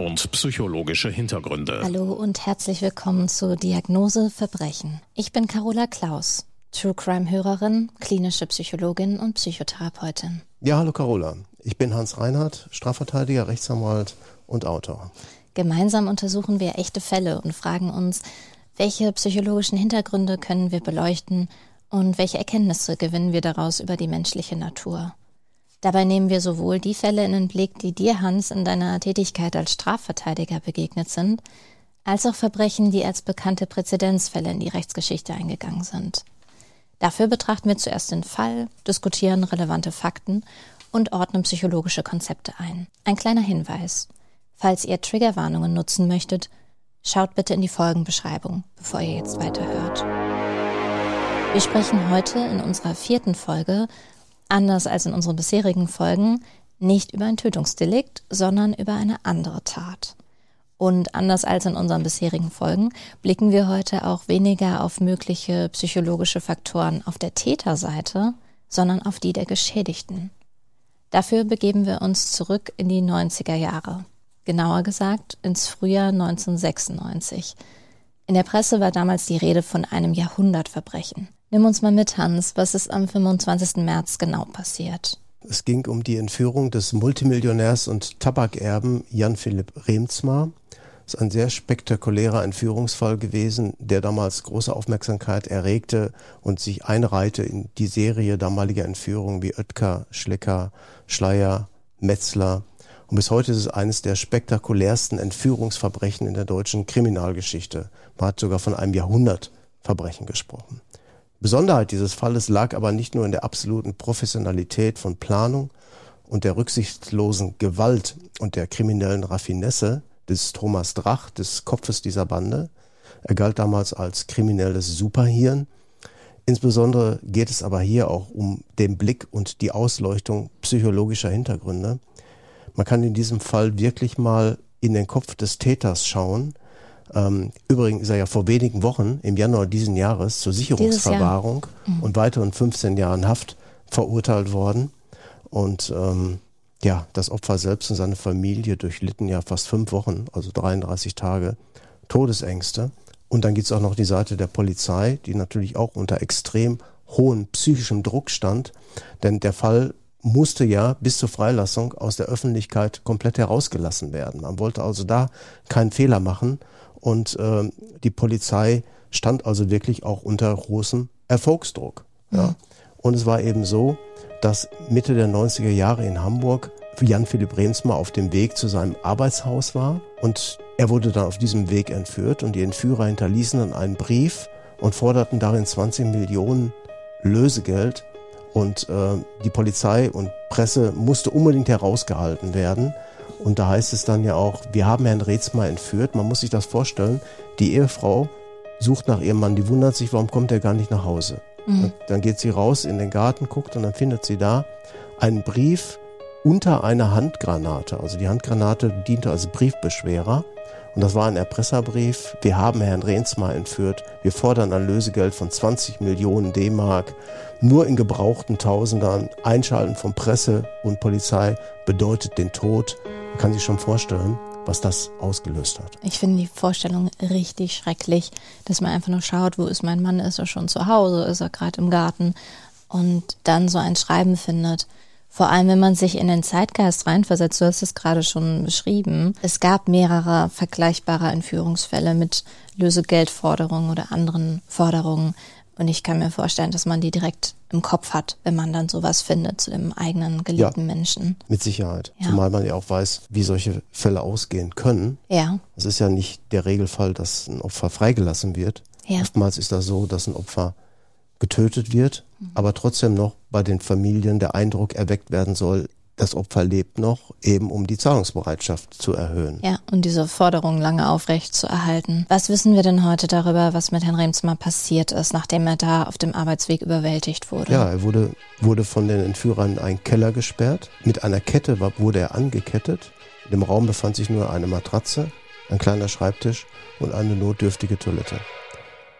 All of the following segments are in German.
Und psychologische Hintergründe. Hallo und herzlich willkommen zu Diagnose Verbrechen. Ich bin Carola Klaus, True Crime Hörerin, klinische Psychologin und Psychotherapeutin. Ja, hallo Carola. Ich bin Hans Reinhardt, Strafverteidiger, Rechtsanwalt und Autor. Gemeinsam untersuchen wir echte Fälle und fragen uns, welche psychologischen Hintergründe können wir beleuchten und welche Erkenntnisse gewinnen wir daraus über die menschliche Natur. Dabei nehmen wir sowohl die Fälle in den Blick, die dir, Hans, in deiner Tätigkeit als Strafverteidiger begegnet sind, als auch Verbrechen, die als bekannte Präzedenzfälle in die Rechtsgeschichte eingegangen sind. Dafür betrachten wir zuerst den Fall, diskutieren relevante Fakten und ordnen psychologische Konzepte ein. Ein kleiner Hinweis. Falls ihr Triggerwarnungen nutzen möchtet, schaut bitte in die Folgenbeschreibung, bevor ihr jetzt weiterhört. Wir sprechen heute in unserer vierten Folge anders als in unseren bisherigen Folgen, nicht über ein Tötungsdelikt, sondern über eine andere Tat. Und anders als in unseren bisherigen Folgen blicken wir heute auch weniger auf mögliche psychologische Faktoren auf der Täterseite, sondern auf die der Geschädigten. Dafür begeben wir uns zurück in die 90er Jahre. Genauer gesagt ins Frühjahr 1996. In der Presse war damals die Rede von einem Jahrhundertverbrechen. Nimm uns mal mit, Hans. Was ist am 25. März genau passiert? Es ging um die Entführung des Multimillionärs und Tabakerben Jan Philipp Remzmar. Es ist ein sehr spektakulärer Entführungsfall gewesen, der damals große Aufmerksamkeit erregte und sich einreihte in die Serie damaliger Entführungen wie Oetker, Schlecker, Schleier, Metzler. Und bis heute ist es eines der spektakulärsten Entführungsverbrechen in der deutschen Kriminalgeschichte. Man hat sogar von einem Jahrhundertverbrechen gesprochen. Besonderheit dieses Falles lag aber nicht nur in der absoluten Professionalität von Planung und der rücksichtslosen Gewalt und der kriminellen Raffinesse des Thomas Drach, des Kopfes dieser Bande. Er galt damals als kriminelles Superhirn. Insbesondere geht es aber hier auch um den Blick und die Ausleuchtung psychologischer Hintergründe. Man kann in diesem Fall wirklich mal in den Kopf des Täters schauen ähm, übrigens ist er ja vor wenigen Wochen im Januar diesen Jahres zur Sicherungsverwahrung mhm. und weiteren 15 Jahren Haft verurteilt worden. Und ähm, ja, das Opfer selbst und seine Familie durchlitten ja fast fünf Wochen, also 33 Tage, Todesängste. Und dann gibt's auch noch die Seite der Polizei, die natürlich auch unter extrem hohem psychischem Druck stand. Denn der Fall musste ja bis zur Freilassung aus der Öffentlichkeit komplett herausgelassen werden. Man wollte also da keinen Fehler machen. Und äh, die Polizei stand also wirklich auch unter großem Erfolgsdruck. Ja. Mhm. Und es war eben so, dass Mitte der 90er Jahre in Hamburg Jan Philipp Remsmar auf dem Weg zu seinem Arbeitshaus war und er wurde dann auf diesem Weg entführt und die Entführer hinterließen dann einen Brief und forderten darin 20 Millionen Lösegeld und äh, die Polizei und Presse musste unbedingt herausgehalten werden. Und da heißt es dann ja auch, wir haben Herrn Rezmer entführt. Man muss sich das vorstellen. Die Ehefrau sucht nach ihrem Mann, die wundert sich, warum kommt er gar nicht nach Hause. Mhm. Dann geht sie raus in den Garten, guckt und dann findet sie da einen Brief unter einer Handgranate. Also die Handgranate diente als Briefbeschwerer. Und das war ein Erpresserbrief. Wir haben Herrn Rehnsma entführt. Wir fordern ein Lösegeld von 20 Millionen D-Mark. Nur in gebrauchten Tausendern. Einschalten von Presse und Polizei bedeutet den Tod. Kann sich schon vorstellen, was das ausgelöst hat. Ich finde die Vorstellung richtig schrecklich, dass man einfach nur schaut, wo ist mein Mann? Ist er schon zu Hause? Ist er gerade im Garten? Und dann so ein Schreiben findet vor allem, wenn man sich in den Zeitgeist reinversetzt, du hast es gerade schon beschrieben. Es gab mehrere vergleichbare Entführungsfälle mit Lösegeldforderungen oder anderen Forderungen. Und ich kann mir vorstellen, dass man die direkt im Kopf hat, wenn man dann sowas findet zu dem eigenen geliebten ja, Menschen. Mit Sicherheit. Ja. Zumal man ja auch weiß, wie solche Fälle ausgehen können. Ja. Es ist ja nicht der Regelfall, dass ein Opfer freigelassen wird. Ja. Oftmals ist das so, dass ein Opfer getötet wird, mhm. aber trotzdem noch bei den Familien der Eindruck erweckt werden soll, das Opfer lebt noch, eben um die Zahlungsbereitschaft zu erhöhen. Ja, und diese Forderung lange aufrecht zu erhalten. Was wissen wir denn heute darüber, was mit Herrn Remsmar passiert ist, nachdem er da auf dem Arbeitsweg überwältigt wurde? Ja, er wurde, wurde von den Entführern in einen Keller gesperrt. Mit einer Kette wurde er angekettet. In dem Raum befand sich nur eine Matratze, ein kleiner Schreibtisch und eine notdürftige Toilette.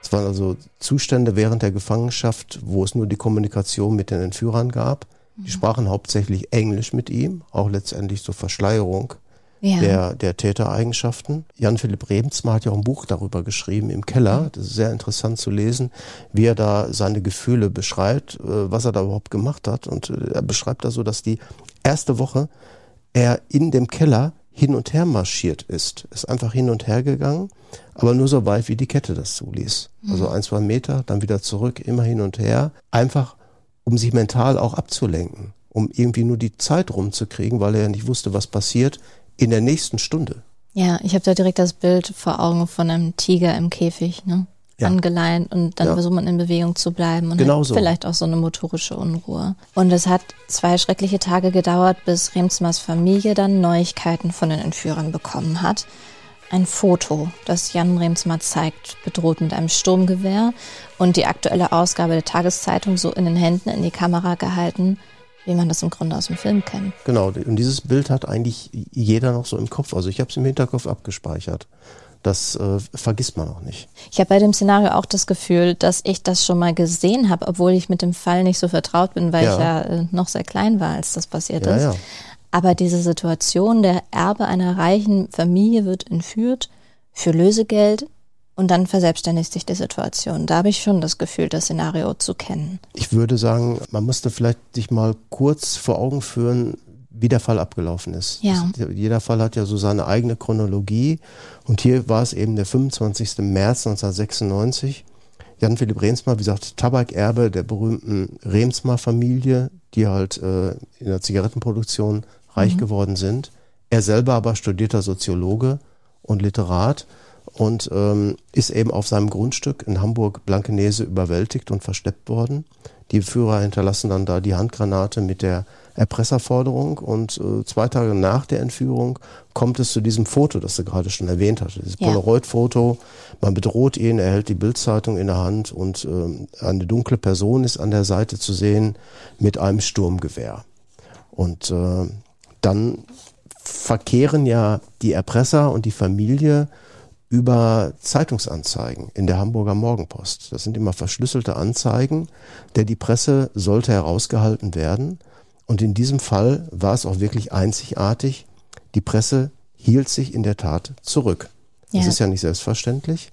Es waren also Zustände während der Gefangenschaft, wo es nur die Kommunikation mit den Entführern gab. Die sprachen hauptsächlich Englisch mit ihm, auch letztendlich zur Verschleierung ja. der, der Tätereigenschaften. Jan-Philipp Rebensma hat ja auch ein Buch darüber geschrieben, im Keller. Das ist sehr interessant zu lesen, wie er da seine Gefühle beschreibt, äh, was er da überhaupt gemacht hat. Und äh, er beschreibt da so, dass die erste Woche er in dem Keller hin und her marschiert ist. Ist einfach hin und her gegangen, aber nur so weit, wie die Kette das zuließ. Also mhm. ein, zwei Meter, dann wieder zurück, immer hin und her. Einfach, um sich mental auch abzulenken, um irgendwie nur die Zeit rumzukriegen, weil er ja nicht wusste, was passiert in der nächsten Stunde. Ja, ich habe da direkt das Bild vor Augen von einem Tiger im Käfig, ne? Ja. angeleint und dann ja. versucht man in Bewegung zu bleiben und genau so. vielleicht auch so eine motorische Unruhe. Und es hat zwei schreckliche Tage gedauert, bis Remsmars Familie dann Neuigkeiten von den Entführern bekommen hat. Ein Foto, das Jan Remsmar zeigt, bedroht mit einem Sturmgewehr und die aktuelle Ausgabe der Tageszeitung so in den Händen in die Kamera gehalten wie man das im Grunde aus dem Film kennt. Genau, und dieses Bild hat eigentlich jeder noch so im Kopf. Also ich habe es im Hinterkopf abgespeichert. Das äh, vergisst man auch nicht. Ich habe bei dem Szenario auch das Gefühl, dass ich das schon mal gesehen habe, obwohl ich mit dem Fall nicht so vertraut bin, weil ja. ich ja äh, noch sehr klein war, als das passiert ja, ist. Ja. Aber diese Situation, der Erbe einer reichen Familie wird entführt für Lösegeld und dann verselbstständigt sich die Situation. Da habe ich schon das Gefühl, das Szenario zu kennen. Ich würde sagen, man müsste vielleicht sich mal kurz vor Augen führen, wie der Fall abgelaufen ist. Ja. Das, jeder Fall hat ja so seine eigene Chronologie. Und hier war es eben der 25. März 1996. Jan-Philipp Remsmar, wie gesagt, Tabakerbe der berühmten Remsmar-Familie, die halt äh, in der Zigarettenproduktion reich mhm. geworden sind. Er selber aber studierter Soziologe und Literat und ähm, ist eben auf seinem Grundstück in Hamburg-Blankenese überwältigt und versteppt worden. Die Führer hinterlassen dann da die Handgranate mit der Erpresserforderung und äh, zwei Tage nach der Entführung kommt es zu diesem Foto, das du gerade schon erwähnt hast, dieses ja. Polaroid-Foto. Man bedroht ihn, er hält die Bildzeitung in der Hand und äh, eine dunkle Person ist an der Seite zu sehen mit einem Sturmgewehr. Und äh, dann verkehren ja die Erpresser und die Familie über Zeitungsanzeigen in der Hamburger Morgenpost. Das sind immer verschlüsselte Anzeigen, der die Presse sollte herausgehalten werden. Und in diesem Fall war es auch wirklich einzigartig. Die Presse hielt sich in der Tat zurück. Ja. Das ist ja nicht selbstverständlich.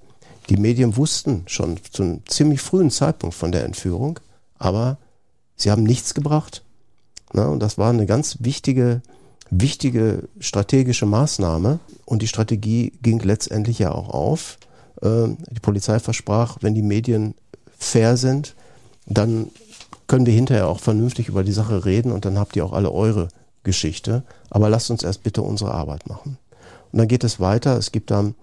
Die Medien wussten schon zu einem ziemlich frühen Zeitpunkt von der Entführung, aber sie haben nichts gebracht. Na, und das war eine ganz wichtige wichtige strategische Maßnahme und die Strategie ging letztendlich ja auch auf. Ähm, die Polizei versprach, wenn die Medien fair sind, dann können wir hinterher auch vernünftig über die Sache reden und dann habt ihr auch alle eure Geschichte. Aber lasst uns erst bitte unsere Arbeit machen. Und dann geht es weiter. Es gibt dann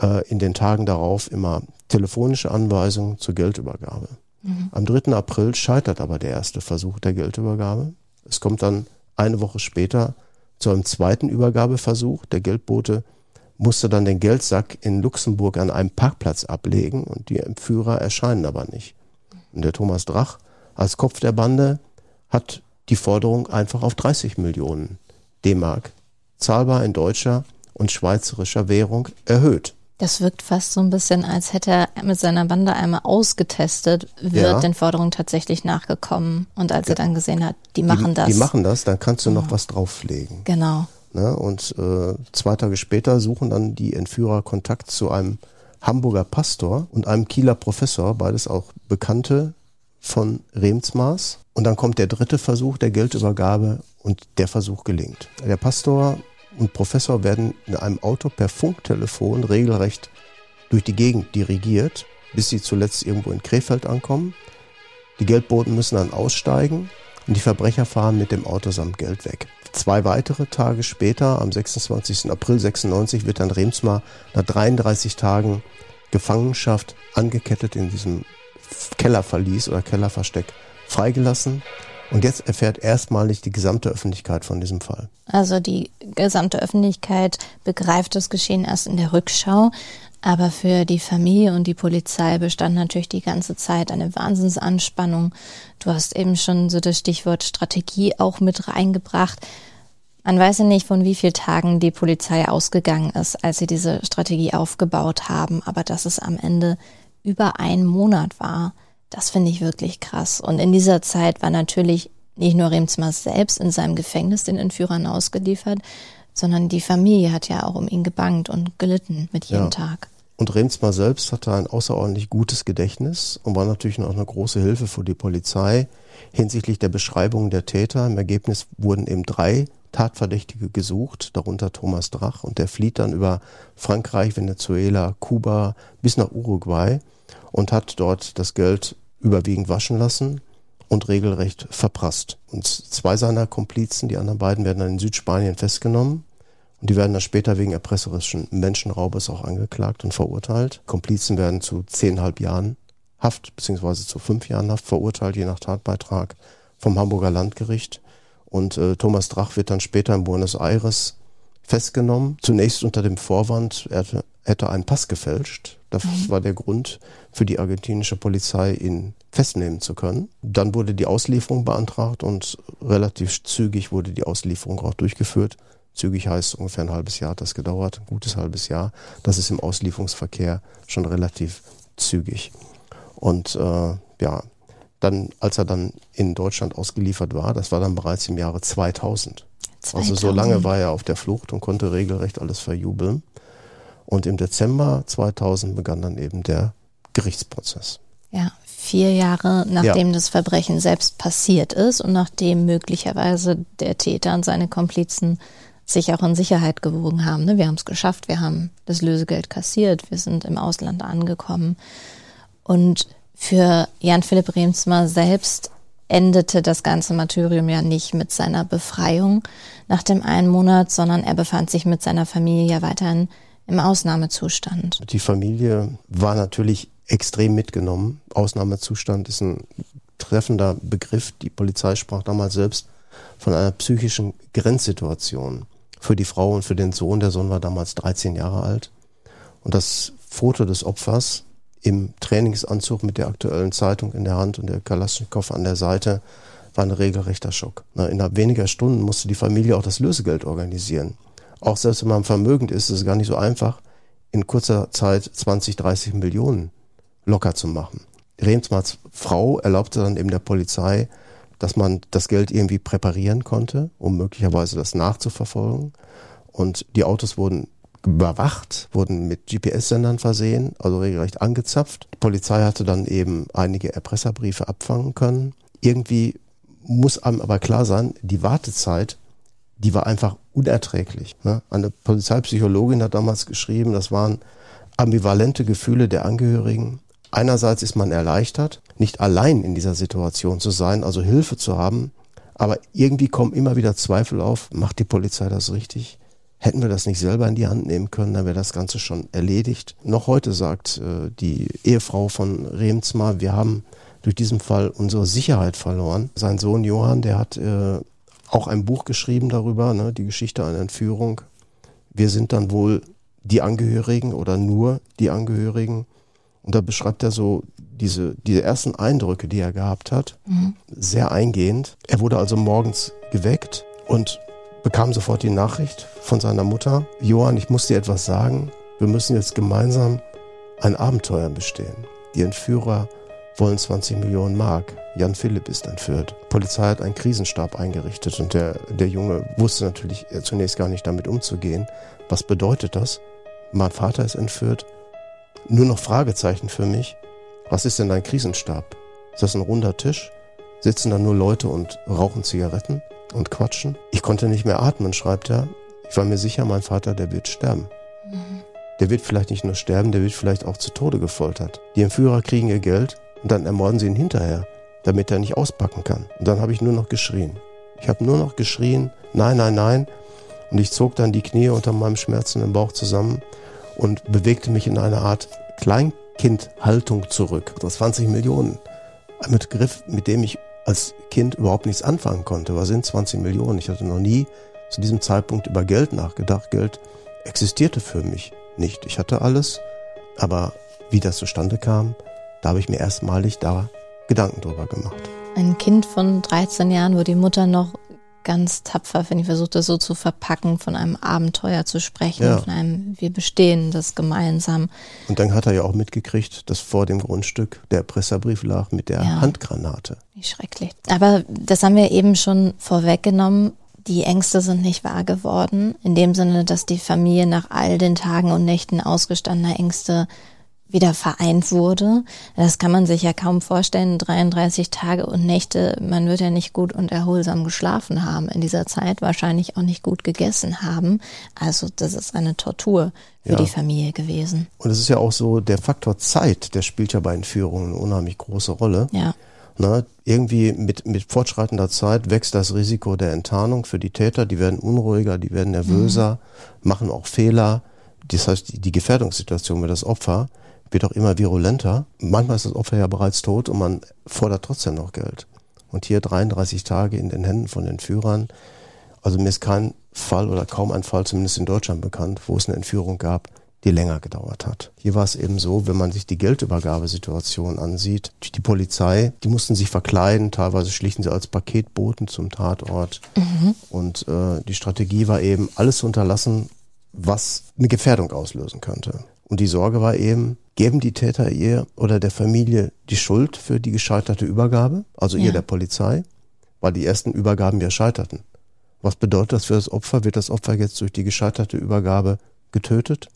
äh, in den Tagen darauf immer telefonische Anweisungen zur Geldübergabe. Mhm. Am 3. April scheitert aber der erste Versuch der Geldübergabe. Es kommt dann eine Woche später zu einem zweiten Übergabeversuch. Der Geldbote musste dann den Geldsack in Luxemburg an einem Parkplatz ablegen und die Entführer erscheinen aber nicht. Und der Thomas Drach als Kopf der Bande hat die Forderung einfach auf 30 Millionen D-Mark, zahlbar in deutscher und schweizerischer Währung, erhöht. Das wirkt fast so ein bisschen, als hätte er mit seiner Bande einmal ausgetestet, wird ja. den Forderungen tatsächlich nachgekommen. Und als ja. er dann gesehen hat, die machen die, das. Die machen das, dann kannst du noch was drauflegen. Genau. Ne? Und äh, zwei Tage später suchen dann die Entführer Kontakt zu einem Hamburger Pastor und einem Kieler Professor, beides auch Bekannte von Remsmaß. Und dann kommt der dritte Versuch der Geldübergabe und der Versuch gelingt. Der Pastor und Professor werden in einem Auto per Funktelefon regelrecht durch die Gegend dirigiert, bis sie zuletzt irgendwo in Krefeld ankommen. Die Geldboten müssen dann aussteigen und die Verbrecher fahren mit dem Auto samt Geld weg. Zwei weitere Tage später, am 26. April 96, wird dann Remsmar nach 33 Tagen Gefangenschaft angekettet in diesem Kellerverlies oder Kellerversteck freigelassen. Und jetzt erfährt erstmalig die gesamte Öffentlichkeit von diesem Fall. Also die gesamte Öffentlichkeit begreift das Geschehen erst in der Rückschau. Aber für die Familie und die Polizei bestand natürlich die ganze Zeit eine Wahnsinnsanspannung. Du hast eben schon so das Stichwort Strategie auch mit reingebracht. Man weiß ja nicht, von wie vielen Tagen die Polizei ausgegangen ist, als sie diese Strategie aufgebaut haben, aber dass es am Ende über einen Monat war, das finde ich wirklich krass. Und in dieser Zeit war natürlich nicht nur Remsmar selbst in seinem Gefängnis den Entführern ausgeliefert, sondern die Familie hat ja auch um ihn gebangt und gelitten mit jedem ja. Tag. Und Remsmar selbst hatte ein außerordentlich gutes Gedächtnis und war natürlich noch eine große Hilfe für die Polizei hinsichtlich der Beschreibung der Täter. Im Ergebnis wurden eben drei Tatverdächtige gesucht, darunter Thomas Drach, und der flieht dann über Frankreich, Venezuela, Kuba bis nach Uruguay und hat dort das Geld überwiegend waschen lassen und regelrecht verprasst. Und zwei seiner Komplizen, die anderen beiden, werden dann in Südspanien festgenommen. Und die werden dann später wegen erpresserischen Menschenraubes auch angeklagt und verurteilt. Komplizen werden zu zehnhalb Jahren Haft beziehungsweise zu fünf Jahren Haft verurteilt, je nach Tatbeitrag vom Hamburger Landgericht. Und äh, Thomas Drach wird dann später in Buenos Aires festgenommen. Zunächst unter dem Vorwand, er hätte einen Pass gefälscht. Das mhm. war der Grund für die argentinische Polizei, ihn festnehmen zu können. Dann wurde die Auslieferung beantragt und relativ zügig wurde die Auslieferung auch durchgeführt. Zügig heißt ungefähr ein halbes Jahr hat das gedauert, ein gutes halbes Jahr. Das ist im Auslieferungsverkehr schon relativ zügig. Und äh, ja, dann, als er dann in Deutschland ausgeliefert war, das war dann bereits im Jahre 2000. 2000. Also so lange war er auf der Flucht und konnte regelrecht alles verjubeln. Und im Dezember 2000 begann dann eben der Gerichtsprozess. Ja, vier Jahre nachdem ja. das Verbrechen selbst passiert ist und nachdem möglicherweise der Täter und seine Komplizen sich auch in Sicherheit gewogen haben. Ne? Wir haben es geschafft, wir haben das Lösegeld kassiert, wir sind im Ausland angekommen. Und für Jan Philipp Remsmar selbst endete das ganze Martyrium ja nicht mit seiner Befreiung nach dem einen Monat, sondern er befand sich mit seiner Familie ja weiterhin im Ausnahmezustand. Die Familie war natürlich extrem mitgenommen. Ausnahmezustand ist ein treffender Begriff. Die Polizei sprach damals selbst von einer psychischen Grenzsituation für die Frau und für den Sohn. Der Sohn war damals 13 Jahre alt. Und das Foto des Opfers im Trainingsanzug mit der aktuellen Zeitung in der Hand und der Kalaschnikow an der Seite war ein regelrechter Schock. innerhalb weniger Stunden musste die Familie auch das Lösegeld organisieren. Auch selbst wenn man vermögend ist, ist es gar nicht so einfach, in kurzer Zeit 20, 30 Millionen locker zu machen. Remsmarts Frau erlaubte dann eben der Polizei, dass man das Geld irgendwie präparieren konnte, um möglicherweise das nachzuverfolgen. Und die Autos wurden überwacht, wurden mit GPS-Sendern versehen, also regelrecht angezapft. Die Polizei hatte dann eben einige Erpresserbriefe abfangen können. Irgendwie muss einem aber klar sein, die Wartezeit, die war einfach unerträglich. Ne? Eine Polizeipsychologin hat damals geschrieben, das waren ambivalente Gefühle der Angehörigen. Einerseits ist man erleichtert, nicht allein in dieser Situation zu sein, also Hilfe zu haben, aber irgendwie kommen immer wieder Zweifel auf, macht die Polizei das richtig? Hätten wir das nicht selber in die Hand nehmen können, dann wäre das Ganze schon erledigt. Noch heute sagt äh, die Ehefrau von Remsmar, wir haben durch diesen Fall unsere Sicherheit verloren. Sein Sohn Johann, der hat äh, auch ein Buch geschrieben darüber, ne, die Geschichte einer Entführung. Wir sind dann wohl die Angehörigen oder nur die Angehörigen. Und da beschreibt er so diese, diese ersten Eindrücke, die er gehabt hat, mhm. sehr eingehend. Er wurde also morgens geweckt und bekam sofort die Nachricht von seiner Mutter, Johann, ich muss dir etwas sagen, wir müssen jetzt gemeinsam ein Abenteuer bestehen. Die Entführer wollen 20 Millionen Mark. Jan Philipp ist entführt. Die Polizei hat einen Krisenstab eingerichtet und der, der Junge wusste natürlich zunächst gar nicht damit umzugehen. Was bedeutet das? Mein Vater ist entführt. Nur noch Fragezeichen für mich. Was ist denn dein Krisenstab? Ist das ein runder Tisch? Sitzen da nur Leute und rauchen Zigaretten? und quatschen. Ich konnte nicht mehr atmen, schreibt er. Ich war mir sicher, mein Vater, der wird sterben. Mhm. Der wird vielleicht nicht nur sterben, der wird vielleicht auch zu Tode gefoltert. Die Entführer kriegen ihr Geld und dann ermorden sie ihn hinterher, damit er nicht auspacken kann. Und dann habe ich nur noch geschrien. Ich habe nur noch geschrien, nein, nein, nein. Und ich zog dann die Knie unter meinem schmerzenden Bauch zusammen und bewegte mich in eine Art Kleinkindhaltung zurück. Das 20 Millionen. Ein Begriff, mit dem ich als Kind überhaupt nichts anfangen konnte. Was sind 20 Millionen? Ich hatte noch nie zu diesem Zeitpunkt über Geld nachgedacht. Geld existierte für mich nicht. Ich hatte alles, aber wie das zustande kam, da habe ich mir erstmalig da Gedanken drüber gemacht. Ein Kind von 13 Jahren, wo die Mutter noch ganz tapfer, wenn ich versuche, das so zu verpacken, von einem Abenteuer zu sprechen, ja. von einem Wir bestehen das gemeinsam. Und dann hat er ja auch mitgekriegt, dass vor dem Grundstück der Presserbrief lag mit der ja. Handgranate. Wie schrecklich. Aber das haben wir eben schon vorweggenommen. Die Ängste sind nicht wahr geworden, in dem Sinne, dass die Familie nach all den Tagen und Nächten ausgestandener Ängste wieder vereint wurde. Das kann man sich ja kaum vorstellen, 33 Tage und Nächte. Man wird ja nicht gut und erholsam geschlafen haben in dieser Zeit, wahrscheinlich auch nicht gut gegessen haben. Also das ist eine Tortur für ja. die Familie gewesen. Und es ist ja auch so, der Faktor Zeit, der spielt ja bei Entführungen eine unheimlich große Rolle. Ja. Na, irgendwie mit, mit fortschreitender Zeit wächst das Risiko der Enttarnung für die Täter. Die werden unruhiger, die werden nervöser, mhm. machen auch Fehler. Das heißt, die, die Gefährdungssituation für das Opfer wird auch immer virulenter. Manchmal ist das Opfer ja bereits tot und man fordert trotzdem noch Geld. Und hier 33 Tage in den Händen von den Führern. Also mir ist kein Fall oder kaum ein Fall, zumindest in Deutschland bekannt, wo es eine Entführung gab, die länger gedauert hat. Hier war es eben so, wenn man sich die Geldübergabesituation ansieht, die Polizei, die mussten sich verkleiden, teilweise schlichten sie als Paketboten zum Tatort. Mhm. Und äh, die Strategie war eben, alles zu unterlassen, was eine Gefährdung auslösen könnte. Und die Sorge war eben, geben die Täter ihr oder der Familie die Schuld für die gescheiterte Übergabe, also ja. ihr der Polizei, weil die ersten Übergaben ja scheiterten. Was bedeutet das für das Opfer? Wird das Opfer jetzt durch die gescheiterte Übergabe getötet?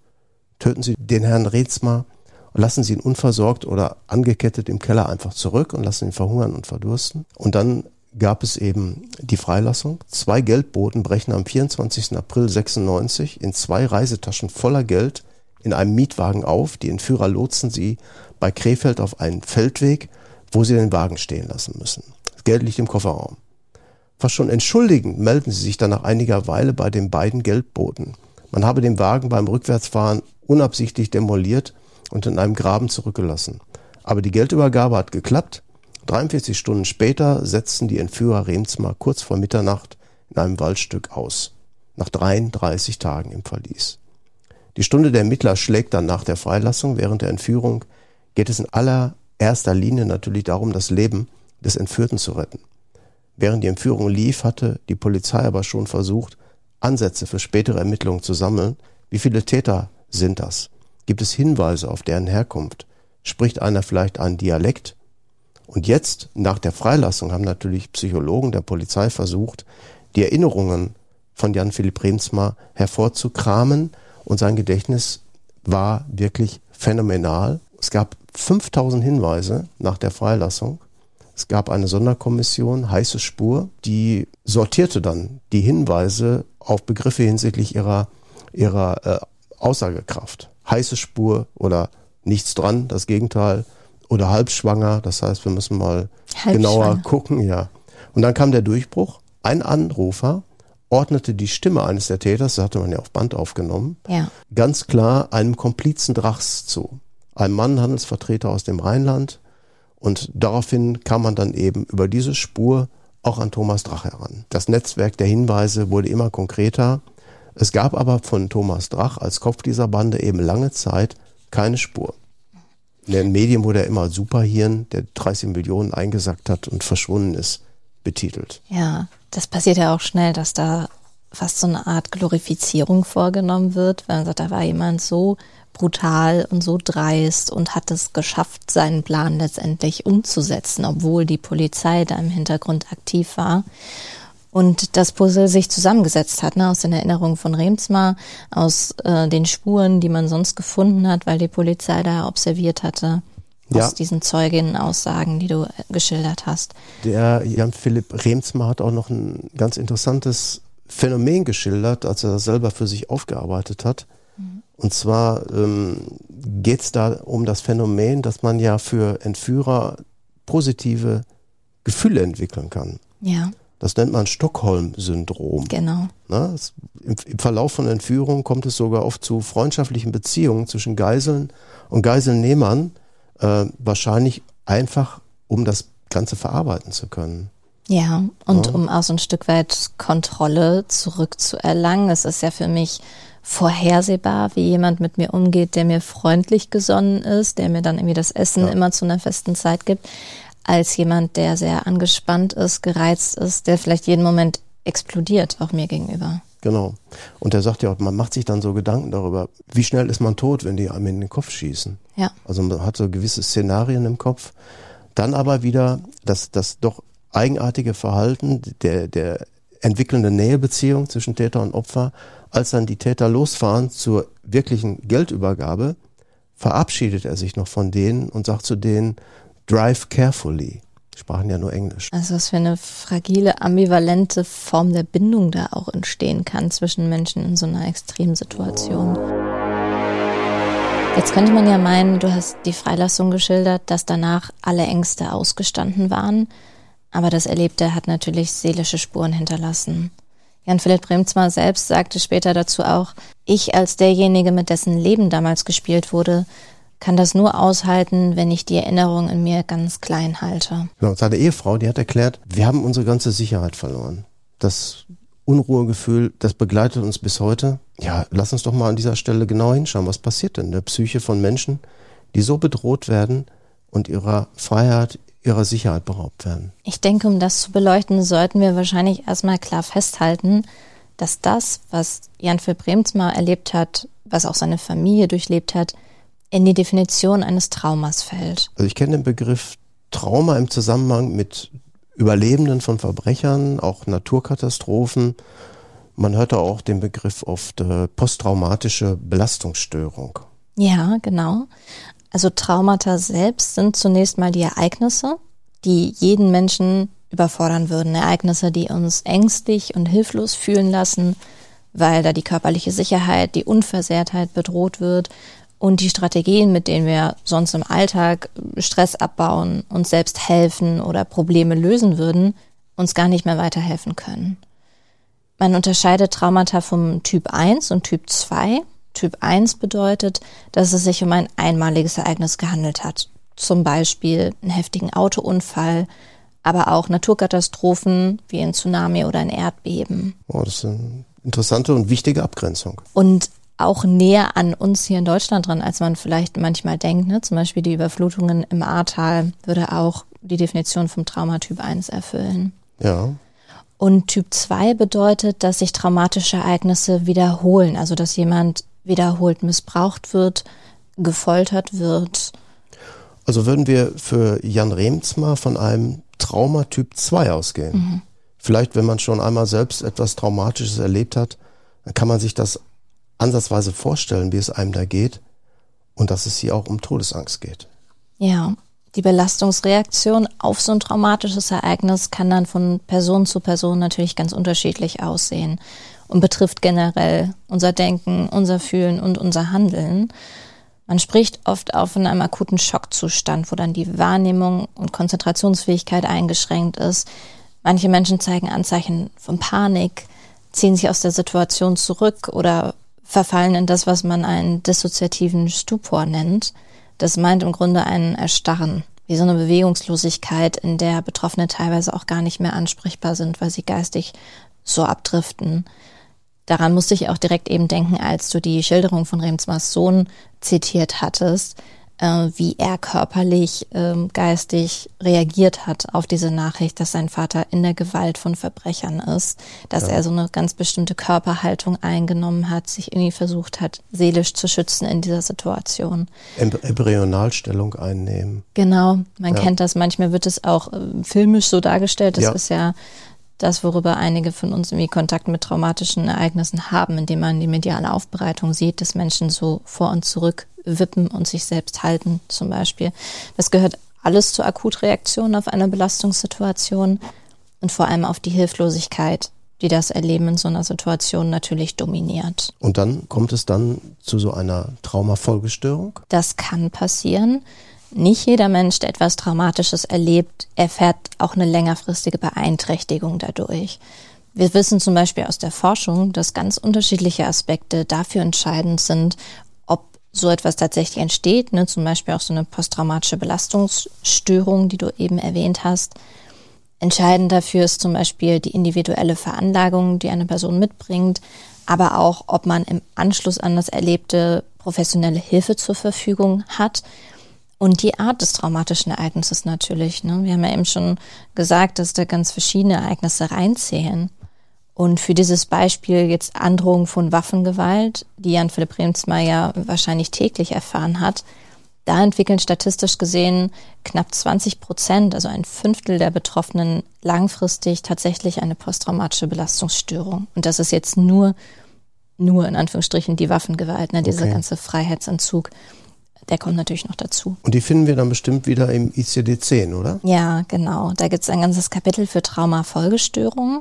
Töten Sie den Herrn Rezmer und lassen Sie ihn unversorgt oder angekettet im Keller einfach zurück und lassen ihn verhungern und verdursten. Und dann gab es eben die Freilassung. Zwei Geldboten brechen am 24. April 96 in zwei Reisetaschen voller Geld in einem Mietwagen auf. Die Entführer lotsen sie bei Krefeld auf einen Feldweg, wo sie den Wagen stehen lassen müssen. Das Geld liegt im Kofferraum. Fast schon entschuldigend melden sie sich dann nach einiger Weile bei den beiden Geldboten. Man habe den Wagen beim Rückwärtsfahren unabsichtlich demoliert und in einem Graben zurückgelassen. Aber die Geldübergabe hat geklappt. 43 Stunden später setzten die Entführer Remsmar kurz vor Mitternacht in einem Waldstück aus. Nach 33 Tagen im Verlies. Die Stunde der Ermittler schlägt dann nach der Freilassung. Während der Entführung geht es in allererster Linie natürlich darum, das Leben des Entführten zu retten. Während die Entführung lief, hatte die Polizei aber schon versucht, Ansätze für spätere Ermittlungen zu sammeln. Wie viele Täter sind das? Gibt es Hinweise auf deren Herkunft? Spricht einer vielleicht einen Dialekt? Und jetzt, nach der Freilassung, haben natürlich Psychologen der Polizei versucht, die Erinnerungen von Jan Philipp Remsmar hervorzukramen und sein Gedächtnis war wirklich phänomenal. Es gab 5000 Hinweise nach der Freilassung. Es gab eine Sonderkommission, heiße Spur, die sortierte dann die Hinweise auf Begriffe hinsichtlich ihrer, ihrer äh, Aussagekraft. Heiße Spur oder nichts dran, das Gegenteil. Oder halbschwanger, das heißt, wir müssen mal genauer gucken, ja. Und dann kam der Durchbruch. Ein Anrufer ordnete die Stimme eines der Täters, das hatte man ja auf Band aufgenommen, ja. ganz klar einem Komplizen Drachs zu. Einem Mann, Handelsvertreter aus dem Rheinland. Und daraufhin kam man dann eben über diese Spur auch an Thomas Drach heran. Das Netzwerk der Hinweise wurde immer konkreter. Es gab aber von Thomas Drach als Kopf dieser Bande eben lange Zeit keine Spur. In den Medien wurde er immer als Superhirn, der 30 Millionen eingesackt hat und verschwunden ist, betitelt. Ja, das passiert ja auch schnell, dass da fast so eine Art Glorifizierung vorgenommen wird, weil man sagt, da war jemand so brutal und so dreist und hat es geschafft, seinen Plan letztendlich umzusetzen, obwohl die Polizei da im Hintergrund aktiv war. Und das Puzzle sich zusammengesetzt hat, ne, aus den Erinnerungen von Remsmar, aus äh, den Spuren, die man sonst gefunden hat, weil die Polizei da observiert hatte ja. aus diesen Zeuginnen-Aussagen, die du geschildert hast. Der Jan Philipp Remsmar hat auch noch ein ganz interessantes Phänomen geschildert, als er das selber für sich aufgearbeitet hat. Mhm. Und zwar ähm, geht es da um das Phänomen, dass man ja für Entführer positive Gefühle entwickeln kann. Ja. Das nennt man Stockholm-Syndrom. Genau. Na, es, im, im, Verlauf von Entführungen kommt es sogar oft zu freundschaftlichen Beziehungen zwischen Geiseln und Geiselnehmern, äh, wahrscheinlich einfach, um das Ganze verarbeiten zu können. Ja, und ja. um auch so ein Stück weit Kontrolle zurückzuerlangen. Es ist ja für mich vorhersehbar, wie jemand mit mir umgeht, der mir freundlich gesonnen ist, der mir dann irgendwie das Essen ja. immer zu einer festen Zeit gibt, als jemand, der sehr angespannt ist, gereizt ist, der vielleicht jeden Moment explodiert, auch mir gegenüber. Genau. Und er sagt ja auch, man macht sich dann so Gedanken darüber, wie schnell ist man tot, wenn die einem in den Kopf schießen. Ja. Also man hat so gewisse Szenarien im Kopf. Dann aber wieder das, das doch eigenartige Verhalten der, der entwickeln eine Nähebeziehung zwischen Täter und Opfer. Als dann die Täter losfahren zur wirklichen Geldübergabe, verabschiedet er sich noch von denen und sagt zu denen, drive carefully. Sprachen ja nur Englisch. Also was für eine fragile, ambivalente Form der Bindung da auch entstehen kann zwischen Menschen in so einer Extremsituation. Jetzt könnte man ja meinen, du hast die Freilassung geschildert, dass danach alle Ängste ausgestanden waren. Aber das Erlebte hat natürlich seelische Spuren hinterlassen. Jan Philipp Bremzmer selbst sagte später dazu auch, ich als derjenige, mit dessen Leben damals gespielt wurde, kann das nur aushalten, wenn ich die Erinnerung in mir ganz klein halte. Genau, seine Ehefrau, die hat erklärt, wir haben unsere ganze Sicherheit verloren. Das Unruhegefühl, das begleitet uns bis heute. Ja, lass uns doch mal an dieser Stelle genau hinschauen. Was passiert denn in der Psyche von Menschen, die so bedroht werden und ihrer Freiheit, ihrer Sicherheit beraubt werden? Ich denke, um das zu beleuchten, sollten wir wahrscheinlich erstmal klar festhalten, dass das, was Jan Philipp Bremsmar erlebt hat, was auch seine Familie durchlebt hat, in die Definition eines Traumas fällt. Also ich kenne den Begriff Trauma im Zusammenhang mit Überlebenden von Verbrechern, auch Naturkatastrophen. Man hört auch den Begriff oft äh, posttraumatische Belastungsstörung. Ja, genau. Also Traumata selbst sind zunächst mal die Ereignisse, die jeden Menschen überfordern würden. Ereignisse, die uns ängstlich und hilflos fühlen lassen, weil da die körperliche Sicherheit, die Unversehrtheit bedroht wird und die Strategien, mit denen wir sonst im Alltag Stress abbauen, uns selbst helfen oder Probleme lösen würden, uns gar nicht mehr weiterhelfen können. Man unterscheidet Traumata vom Typ 1 und Typ 2. Typ 1 bedeutet, dass es sich um ein einmaliges Ereignis gehandelt hat. Zum Beispiel einen heftigen Autounfall, aber auch Naturkatastrophen wie ein Tsunami oder ein Erdbeben. Oh, das ist eine interessante und wichtige Abgrenzung. Und auch näher an uns hier in Deutschland dran, als man vielleicht manchmal denkt. Ne? Zum Beispiel die Überflutungen im Ahrtal würde auch die Definition vom Traumatyp 1 erfüllen. Ja. Und Typ 2 bedeutet, dass sich traumatische Ereignisse wiederholen, also dass jemand wiederholt missbraucht wird, gefoltert wird. Also würden wir für Jan Remzma von einem Traumatyp 2 ausgehen. Mhm. Vielleicht, wenn man schon einmal selbst etwas Traumatisches erlebt hat, dann kann man sich das ansatzweise vorstellen, wie es einem da geht und dass es hier auch um Todesangst geht. Ja, die Belastungsreaktion auf so ein traumatisches Ereignis kann dann von Person zu Person natürlich ganz unterschiedlich aussehen und betrifft generell unser Denken, unser Fühlen und unser Handeln. Man spricht oft auch von einem akuten Schockzustand, wo dann die Wahrnehmung und Konzentrationsfähigkeit eingeschränkt ist. Manche Menschen zeigen Anzeichen von Panik, ziehen sich aus der Situation zurück oder verfallen in das, was man einen dissoziativen Stupor nennt. Das meint im Grunde einen Erstarren, wie so eine Bewegungslosigkeit, in der Betroffene teilweise auch gar nicht mehr ansprechbar sind, weil sie geistig so abdriften. Daran musste ich auch direkt eben denken, als du die Schilderung von Remsmars Sohn zitiert hattest äh, wie er körperlich, ähm, geistig reagiert hat auf diese Nachricht, dass sein Vater in der Gewalt von Verbrechern ist, dass ja. er so eine ganz bestimmte Körperhaltung eingenommen hat, sich irgendwie versucht hat, seelisch zu schützen in dieser Situation. Embryonalstellung einnehmen. Genau, man ja. kennt das, manchmal wird es auch äh, filmisch so dargestellt, das ja. ist ja das, worüber einige von uns irgendwie Kontakt mit traumatischen Ereignissen haben, indem man die mediale Aufbereitung sieht, dass Menschen so vor und zurück wippen und sich selbst halten zum Beispiel. Das gehört alles zur Akutreaktion auf eine Belastungssituation und vor allem auf die Hilflosigkeit, die das Erleben in so einer Situation natürlich dominiert. Und dann kommt es dann zu so einer Traumafolgestörung? Das kann passieren. Nicht jeder Mensch, der etwas Traumatisches erlebt, erfährt auch eine längerfristige Beeinträchtigung dadurch. Wir wissen zum Beispiel aus der Forschung, dass ganz unterschiedliche Aspekte dafür entscheidend sind, so etwas tatsächlich entsteht, ne, zum Beispiel auch so eine posttraumatische Belastungsstörung, die du eben erwähnt hast. Entscheidend dafür ist zum Beispiel die individuelle Veranlagung, die eine Person mitbringt, aber auch, ob man im Anschluss an das Erlebte professionelle Hilfe zur Verfügung hat und die Art des traumatischen Ereignisses natürlich. Ne? Wir haben ja eben schon gesagt, dass da ganz verschiedene Ereignisse reinzählen. Und für dieses Beispiel jetzt Androhung von Waffengewalt, die Jan Philipp Remsmeier wahrscheinlich täglich erfahren hat, Da entwickeln statistisch gesehen knapp 20 Prozent, also ein Fünftel der Betroffenen, langfristig tatsächlich eine posttraumatische Belastungsstörung. Und das ist jetzt nur, nur in Anführungsstrichen die Waffengewalt, ne, dieser okay. ganze Freiheitsentzug. Der kommt natürlich noch dazu. Und die finden wir dann bestimmt wieder im ICD-10, oder? Ja, genau. Da gibt es ein ganzes Kapitel für Traumafolgestörungen.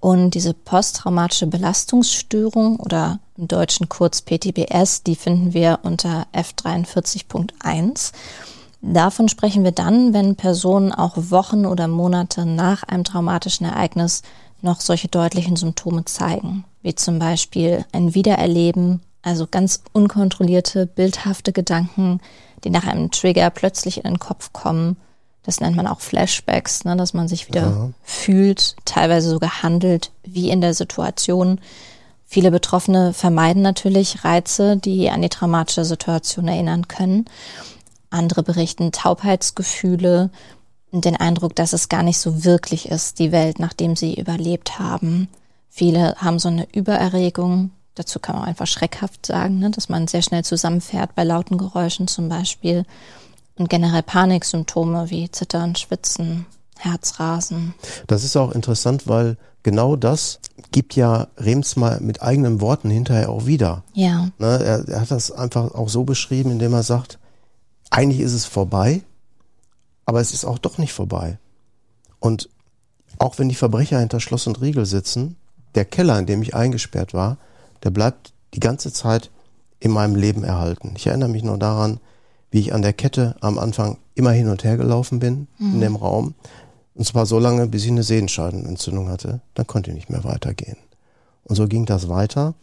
Und diese posttraumatische Belastungsstörung oder im Deutschen kurz PTBS, die finden wir unter F43.1. Davon sprechen wir dann, wenn Personen auch Wochen oder Monate nach einem traumatischen Ereignis noch solche deutlichen Symptome zeigen, wie zum Beispiel ein Wiedererleben, also ganz unkontrollierte, bildhafte Gedanken, die nach einem Trigger plötzlich in den Kopf kommen das nennt man auch Flashbacks, ne, dass man sich wieder ja. fühlt, teilweise sogar handelt, wie in der Situation. Viele Betroffene vermeiden natürlich Reize, die an die traumatische Situation erinnern können. Andere berichten Taubheitsgefühle und den Eindruck, dass es gar nicht so wirklich ist, die Welt, nachdem sie überlebt haben. Viele haben so eine Übererregung. Dazu kann man einfach schreckhaft sagen, ne, dass man sehr schnell zusammenfährt bei lauten Geräuschen zum Beispiel und generell Paniksymptome wie Zittern, Schwitzen, Herzrasen. Das ist auch interessant, weil genau das gibt ja Rems mal mit eigenen Worten hinterher auch wieder. Ja. Ne, er, er hat das einfach auch so beschrieben, indem er sagt, eigentlich ist es vorbei, aber es ist auch doch nicht vorbei. Und auch wenn die Verbrecher hinter Schloss und Riegel sitzen, der Keller, in dem ich eingesperrt war, der bleibt die ganze Zeit in meinem Leben erhalten. Ich erinnere mich nur daran, wie ich an der Kette am Anfang immer hin und her gelaufen bin mhm. in dem Raum. Und zwar so lange, bis ich eine Sehenscheidenentzündung hatte. Dann konnte ich nicht mehr weitergehen. Und so ging das weiter.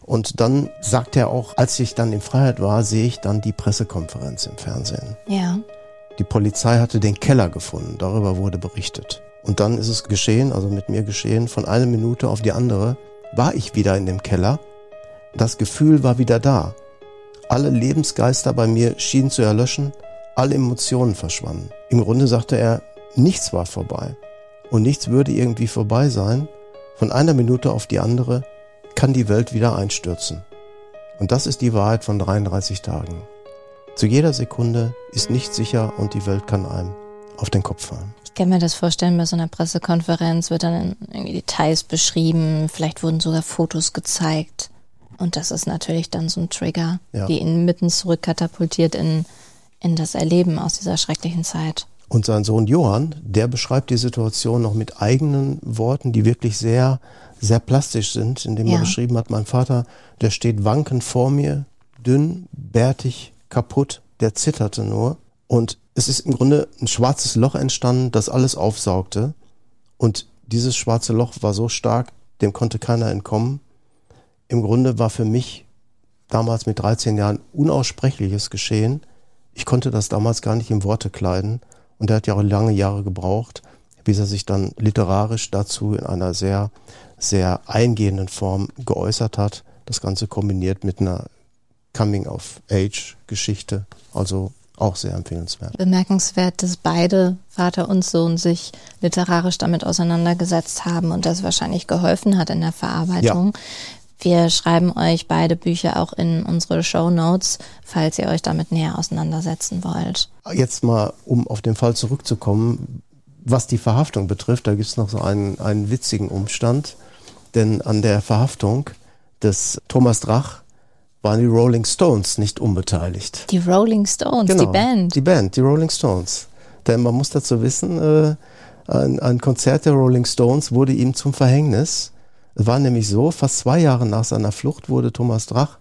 Und dann sagt er auch, als ich dann in Freiheit war, sehe ich dann die Pressekonferenz im Fernsehen. Ja. Die Polizei hatte den Keller gefunden. Darüber wurde berichtet. Und dann ist es geschehen, also mit mir geschehen, von einer Minute auf die andere war ich wieder in dem Keller. Das Gefühl war wieder da. Alle Lebensgeister bei mir schienen zu erlöschen, alle Emotionen verschwanden. Im Grunde sagte er, nichts war vorbei und nichts würde irgendwie vorbei sein. Von einer Minute auf die andere kann die Welt wieder einstürzen. Und das ist die Wahrheit von 33 Tagen. Zu jeder Sekunde ist nichts sicher und die Welt kann einem auf den Kopf fallen. Ich kann mir das vorstellen, bei so einer Pressekonferenz wird dann irgendwie Details beschrieben, vielleicht wurden sogar Fotos gezeigt. Und das ist natürlich dann so ein Trigger, ja. die ihn mitten zurückkatapultiert in, in das Erleben aus dieser schrecklichen Zeit. Und sein Sohn Johann, der beschreibt die Situation noch mit eigenen Worten, die wirklich sehr, sehr plastisch sind, indem ja. er beschrieben hat, mein Vater, der steht wankend vor mir, dünn, bärtig, kaputt, der zitterte nur. Und es ist im Grunde ein schwarzes Loch entstanden, das alles aufsaugte. Und dieses schwarze Loch war so stark, dem konnte keiner entkommen im Grunde war für mich damals mit 13 Jahren unaussprechliches geschehen. Ich konnte das damals gar nicht in Worte kleiden. Und er hat ja auch lange Jahre gebraucht, bis er sich dann literarisch dazu in einer sehr, sehr eingehenden Form geäußert hat. Das Ganze kombiniert mit einer Coming-of-Age-Geschichte. Also auch sehr empfehlenswert. Bemerkenswert, dass beide Vater und Sohn sich literarisch damit auseinandergesetzt haben und das wahrscheinlich geholfen hat in der Verarbeitung. Ja. Wir schreiben euch beide Bücher auch in unsere Show Notes, falls ihr euch damit näher auseinandersetzen wollt. Jetzt mal, um auf den Fall zurückzukommen, was die Verhaftung betrifft, da gibt es noch so einen, einen witzigen Umstand, denn an der Verhaftung des Thomas Drach waren die Rolling Stones nicht unbeteiligt. Die Rolling Stones, genau, die Band. Die Band, die Rolling Stones. Denn man muss dazu wissen, äh, ein, ein Konzert der Rolling Stones wurde ihm zum Verhängnis es war nämlich so, fast zwei Jahre nach seiner Flucht wurde Thomas Drach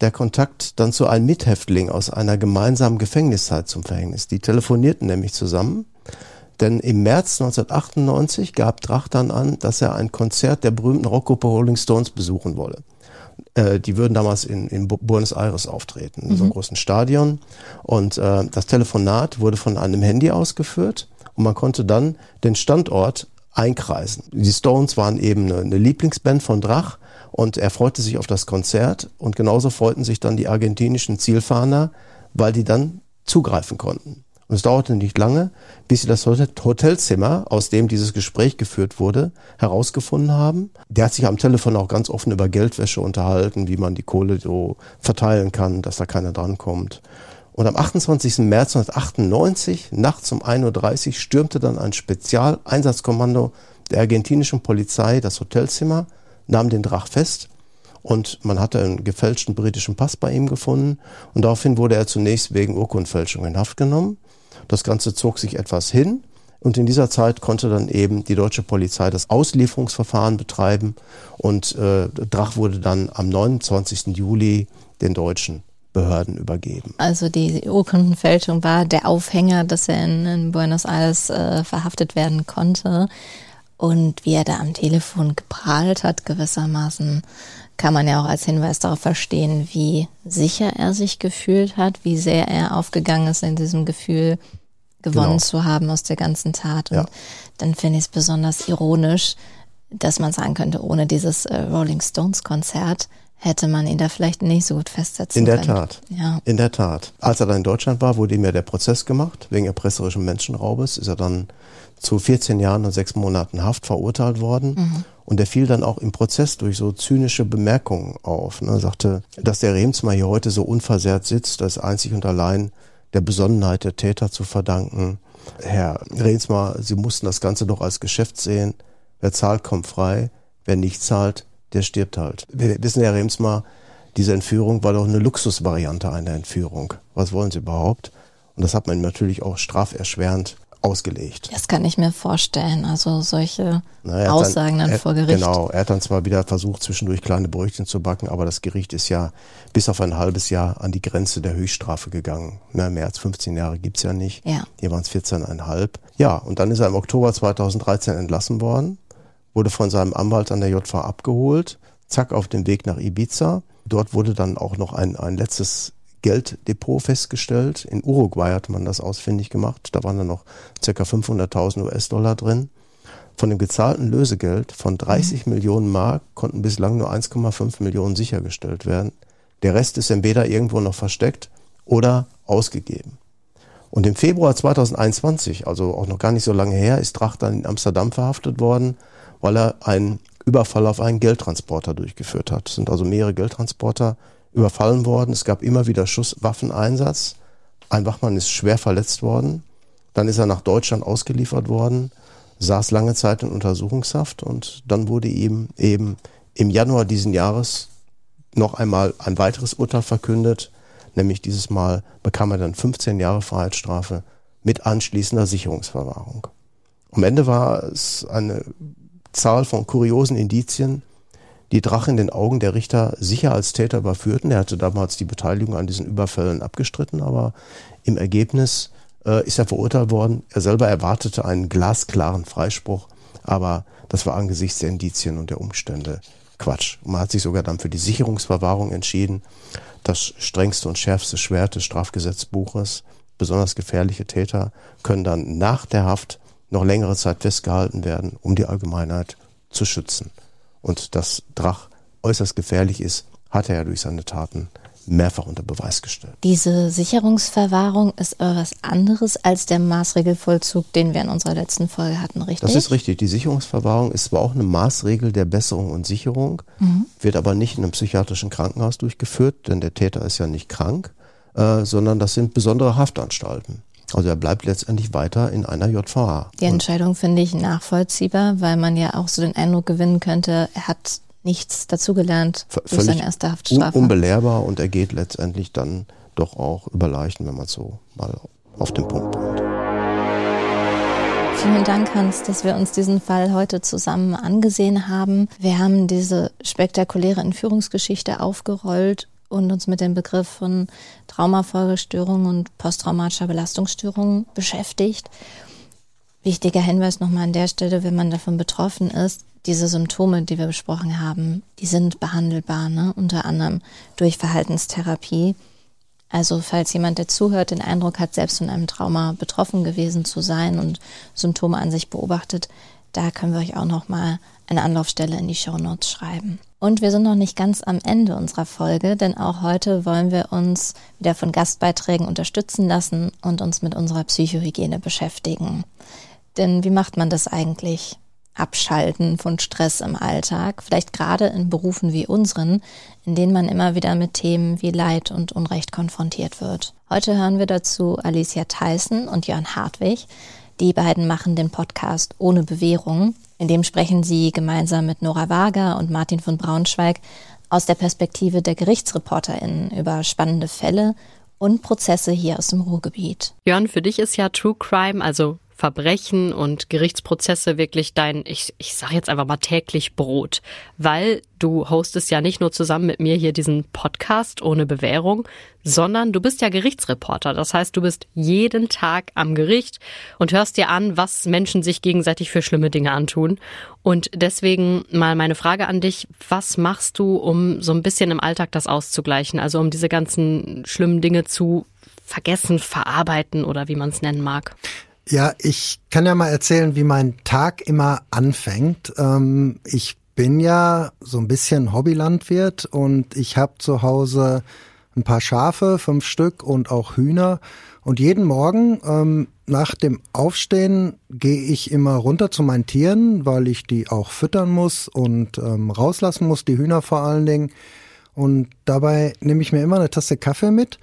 der Kontakt dann zu einem Mithäftling aus einer gemeinsamen Gefängniszeit zum Verhängnis. Die telefonierten nämlich zusammen, denn im März 1998 gab Drach dann an, dass er ein Konzert der berühmten Rockgruppe Rolling Stones besuchen wolle. Äh, die würden damals in, in Buenos Aires auftreten, in mhm. so einem mhm. großen Stadion. Und äh, das Telefonat wurde von einem Handy ausgeführt und man konnte dann den Standort einkreisen. Die Stones waren eben eine, eine Lieblingsband von Drach und er freute sich auf das Konzert und genauso freuten sich dann die argentinischen Zielfahnder, weil die dann zugreifen konnten. Und es dauerte nicht lange, bis sie das Hotelzimmer, aus dem dieses Gespräch geführt wurde, herausgefunden haben. Der hat sich am Telefon auch ganz offen über Geldwäsche unterhalten, wie man die Kohle so verteilen kann, dass da keiner drankommt. Und am 28. März 1998, nachts um 1.30 Uhr, stürmte dann ein Spezialeinsatzkommando der argentinischen Polizei das Hotelzimmer, nahm den Drach fest und man hatte einen gefälschten britischen Pass bei ihm gefunden und daraufhin wurde er zunächst wegen Urkundfälschung in Haft genommen. Das Ganze zog sich etwas hin und in dieser Zeit konnte dann eben die deutsche Polizei das Auslieferungsverfahren betreiben und äh, Drach wurde dann am 29. Juli den Deutschen Behörden übergeben. Also die Urkundenfälschung war der Aufhänger, dass er in, in Buenos Aires äh, verhaftet werden konnte. Und wie er da am Telefon geprahlt hat, gewissermaßen, kann man ja auch als Hinweis darauf verstehen, wie sicher er sich gefühlt hat, wie sehr er aufgegangen ist in diesem Gefühl, gewonnen genau. zu haben aus der ganzen Tat. Und ja. dann finde ich es besonders ironisch, dass man sagen könnte, ohne dieses äh, Rolling Stones Konzert hätte man ihn da vielleicht nicht so gut festsetzen können. In der Tat. Ja. In der Tat. Als er dann in Deutschland war, wurde ihm ja der Prozess gemacht, wegen erpresserischen Menschenraubes, ist er dann zu 14 Jahren und sechs Monaten Haft verurteilt worden. Mhm. Und er fiel dann auch im Prozess durch so zynische Bemerkungen auf. Ne? Er sagte, dass der Remsmar hier heute so unversehrt sitzt, das einzig und allein der Besonnenheit der Täter zu verdanken. Herr Remsmar, Sie mussten das Ganze doch als Geschäft sehen. Wer zahlt, kommt frei. Wer nicht zahlt, der stirbt halt. Wir wissen, Herr Remsmar, diese Entführung war doch eine Luxusvariante einer Entführung. Was wollen Sie überhaupt? Und das hat man natürlich auch straferschwerend ausgelegt. Das kann ich mir vorstellen. Also solche Na, Aussagen dann, dann vor Gericht. Genau, er hat dann zwar wieder versucht, zwischendurch kleine Brötchen zu backen, aber das Gericht ist ja bis auf ein halbes Jahr an die Grenze der Höchststrafe gegangen. Na, mehr als 15 Jahre gibt's ja nicht. Ja. Hier waren es 14,5. Ja, und dann ist er im Oktober 2013 entlassen worden, wurde von seinem Anwalt an der JV abgeholt, zack, auf dem Weg nach Ibiza. Dort wurde dann auch noch ein, ein letztes Gelddepot festgestellt. In Uruguay hat man das ausfindig gemacht. Da waren dann noch ca. 500.000 US-Dollar drin. Von dem gezahlten Lösegeld von 30 mhm. Millionen Mark konnten bislang nur 1,5 Millionen sichergestellt werden. Der Rest ist entweder irgendwo noch versteckt oder ausgegeben. Und im Februar 2021, also auch noch gar nicht so lange her, ist Drach dann in Amsterdam verhaftet worden, weil er einen Überfall auf einen Geldtransporter durchgeführt hat. Es sind also mehrere Geldtransporter überfallen worden. Es gab immer wieder Schusswaffeneinsatz. Ein Wachmann ist schwer verletzt worden. Dann ist er nach Deutschland ausgeliefert worden, saß lange Zeit in Untersuchungshaft und dann wurde ihm eben im Januar diesen Jahres noch einmal ein weiteres Urteil verkündet, nämlich dieses Mal bekam er dann 15 Jahre Freiheitsstrafe mit anschließender Sicherungsverwahrung. Am Ende war es eine Zahl von kuriosen Indizien, die Drache in den Augen der Richter sicher als Täter überführten. Er hatte damals die Beteiligung an diesen Überfällen abgestritten, aber im Ergebnis äh, ist er verurteilt worden. Er selber erwartete einen glasklaren Freispruch, aber das war angesichts der Indizien und der Umstände Quatsch. man hat sich sogar dann für die Sicherungsverwahrung entschieden. Das strengste und schärfste Schwert des Strafgesetzbuches. Besonders gefährliche Täter können dann nach der Haft noch längere Zeit festgehalten werden, um die Allgemeinheit zu schützen. Und dass Drach äußerst gefährlich ist, hat er ja durch seine Taten mehrfach unter Beweis gestellt. Diese Sicherungsverwahrung ist aber was anderes als der Maßregelvollzug, den wir in unserer letzten Folge hatten, richtig? Das ist richtig. Die Sicherungsverwahrung ist zwar auch eine Maßregel der Besserung und Sicherung, mhm. wird aber nicht in einem psychiatrischen Krankenhaus durchgeführt, denn der Täter ist ja nicht krank, äh, sondern das sind besondere Haftanstalten. Also er bleibt letztendlich weiter in einer JVA. Die Entscheidung finde ich nachvollziehbar, weil man ja auch so den Eindruck gewinnen könnte, er hat nichts dazugelernt durch seine erste Haftstrafe. Un unbelehrbar und er geht letztendlich dann doch auch über Leichen, wenn man so mal auf den Punkt bringt. Vielen Dank, Hans, dass wir uns diesen Fall heute zusammen angesehen haben. Wir haben diese spektakuläre Entführungsgeschichte aufgerollt und uns mit dem Begriff von Traumafolgestörungen und posttraumatischer Belastungsstörung beschäftigt. Wichtiger Hinweis nochmal an der Stelle, wenn man davon betroffen ist, diese Symptome, die wir besprochen haben, die sind behandelbar, ne? unter anderem durch Verhaltenstherapie. Also falls jemand, der zuhört, den Eindruck hat, selbst von einem Trauma betroffen gewesen zu sein und Symptome an sich beobachtet, da können wir euch auch nochmal eine Anlaufstelle in die Show Notes schreiben. Und wir sind noch nicht ganz am Ende unserer Folge, denn auch heute wollen wir uns wieder von Gastbeiträgen unterstützen lassen und uns mit unserer Psychohygiene beschäftigen. Denn wie macht man das eigentlich? abschalten von Stress im Alltag, vielleicht gerade in Berufen wie unseren, in denen man immer wieder mit Themen wie Leid und Unrecht konfrontiert wird. Heute hören wir dazu Alicia Tyson und Jörn Hartwig. Die beiden machen den Podcast Ohne Bewährung. In dem sprechen sie gemeinsam mit Nora Wager und Martin von Braunschweig aus der Perspektive der GerichtsreporterInnen über spannende Fälle und Prozesse hier aus dem Ruhrgebiet. Jörn, für dich ist ja True Crime, also Verbrechen und Gerichtsprozesse wirklich dein, ich, ich sage jetzt einfach mal täglich Brot, weil du hostest ja nicht nur zusammen mit mir hier diesen Podcast ohne Bewährung, sondern du bist ja Gerichtsreporter. Das heißt, du bist jeden Tag am Gericht und hörst dir an, was Menschen sich gegenseitig für schlimme Dinge antun. Und deswegen mal meine Frage an dich, was machst du, um so ein bisschen im Alltag das auszugleichen, also um diese ganzen schlimmen Dinge zu vergessen, verarbeiten oder wie man es nennen mag? Ja, ich kann ja mal erzählen, wie mein Tag immer anfängt. Ähm, ich bin ja so ein bisschen Hobbylandwirt und ich habe zu Hause ein paar Schafe, fünf Stück und auch Hühner. Und jeden Morgen ähm, nach dem Aufstehen gehe ich immer runter zu meinen Tieren, weil ich die auch füttern muss und ähm, rauslassen muss, die Hühner vor allen Dingen. Und dabei nehme ich mir immer eine Tasse Kaffee mit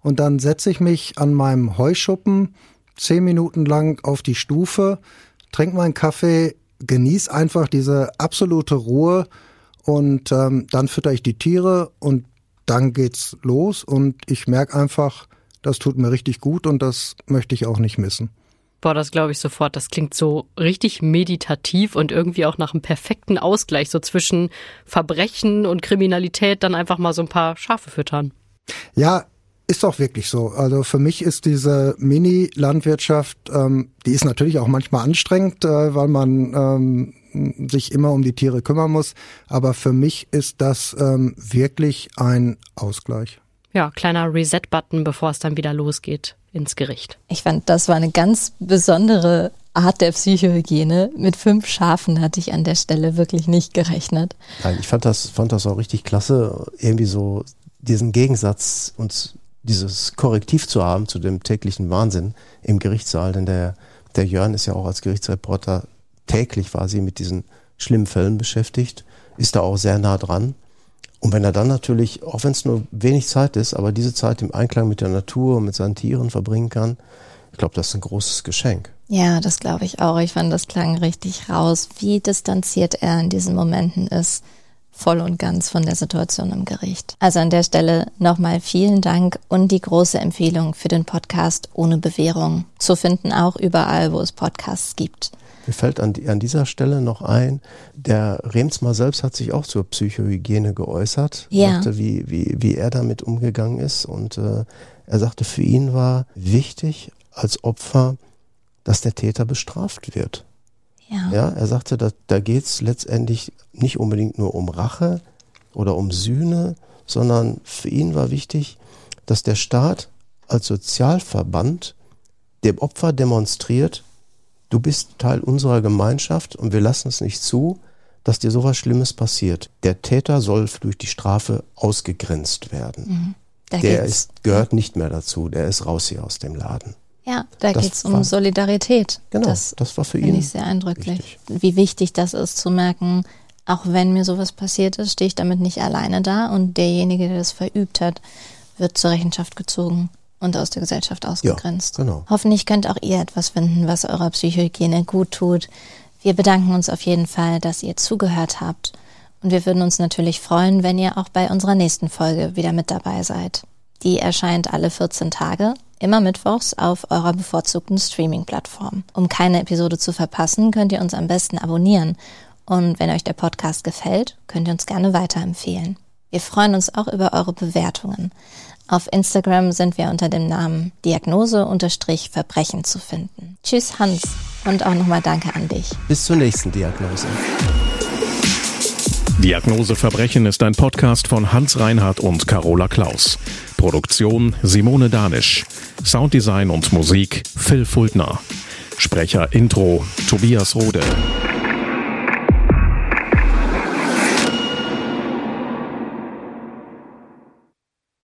und dann setze ich mich an meinem Heuschuppen zehn Minuten lang auf die Stufe, trink meinen Kaffee, genieß einfach diese absolute Ruhe und ähm, dann fütter ich die Tiere und dann geht's los und ich merke einfach, das tut mir richtig gut und das möchte ich auch nicht missen. Boah, das glaube ich sofort. Das klingt so richtig meditativ und irgendwie auch nach einem perfekten Ausgleich, so zwischen Verbrechen und Kriminalität dann einfach mal so ein paar Schafe füttern. Ja, ist auch wirklich so. Also für mich ist diese Mini-Landwirtschaft, ähm, die ist natürlich auch manchmal anstrengend, äh, weil man ähm, sich immer um die Tiere kümmern muss. Aber für mich ist das ähm, wirklich ein Ausgleich. Ja, kleiner Reset-Button, bevor es dann wieder losgeht ins Gericht. Ich fand, das war eine ganz besondere Art der Psychohygiene. Mit fünf Schafen hatte ich an der Stelle wirklich nicht gerechnet. Nein, ich fand das, fand das auch richtig klasse, irgendwie so diesen Gegensatz uns dieses Korrektiv zu haben zu dem täglichen Wahnsinn im Gerichtssaal, denn der, der Jörn ist ja auch als Gerichtsreporter täglich quasi mit diesen schlimmen Fällen beschäftigt, ist da auch sehr nah dran. Und wenn er dann natürlich, auch wenn es nur wenig Zeit ist, aber diese Zeit im Einklang mit der Natur und mit seinen Tieren verbringen kann, ich glaube, das ist ein großes Geschenk. Ja, das glaube ich auch. Ich fand, das klang richtig raus, wie distanziert er in diesen Momenten ist voll und ganz von der Situation im Gericht. Also an der Stelle nochmal vielen Dank und die große Empfehlung für den Podcast ohne Bewährung zu finden, auch überall, wo es Podcasts gibt. Mir fällt an, an dieser Stelle noch ein, der Remsmar selbst hat sich auch zur Psychohygiene geäußert, ja. sagte, wie, wie, wie er damit umgegangen ist. Und äh, er sagte, für ihn war wichtig als Opfer, dass der Täter bestraft wird. Ja. ja er sagte, da, da geht es letztendlich nicht unbedingt nur um Rache oder um Sühne, sondern für ihn war wichtig, dass der Staat als Sozialverband dem Opfer demonstriert, du bist Teil unserer Gemeinschaft und wir lassen es nicht zu, dass dir sowas Schlimmes passiert. Der Täter soll durch die Strafe ausgegrenzt werden. Mhm. Der ist, gehört nicht mehr dazu, der ist raus hier aus dem Laden. Ja, da geht es um Solidarität. Genau, das, das war für ihn. Finde ich sehr eindrücklich. Wichtig. Wie wichtig das ist zu merken, auch wenn mir sowas passiert ist, stehe ich damit nicht alleine da und derjenige, der das verübt hat, wird zur Rechenschaft gezogen und aus der Gesellschaft ausgegrenzt. Ja, genau. Hoffentlich könnt auch ihr etwas finden, was eurer Psychohygiene gut tut. Wir bedanken uns auf jeden Fall, dass ihr zugehört habt. Und wir würden uns natürlich freuen, wenn ihr auch bei unserer nächsten Folge wieder mit dabei seid. Die erscheint alle 14 Tage immer mittwochs auf eurer bevorzugten Streaming-Plattform. Um keine Episode zu verpassen, könnt ihr uns am besten abonnieren. Und wenn euch der Podcast gefällt, könnt ihr uns gerne weiterempfehlen. Wir freuen uns auch über eure Bewertungen. Auf Instagram sind wir unter dem Namen Diagnose-Verbrechen zu finden. Tschüss Hans und auch nochmal danke an dich. Bis zur nächsten Diagnose. Diagnose Verbrechen ist ein Podcast von Hans Reinhardt und Carola Klaus. Produktion Simone Danisch. Sounddesign und Musik Phil Fultner. Sprecher Intro Tobias Rode.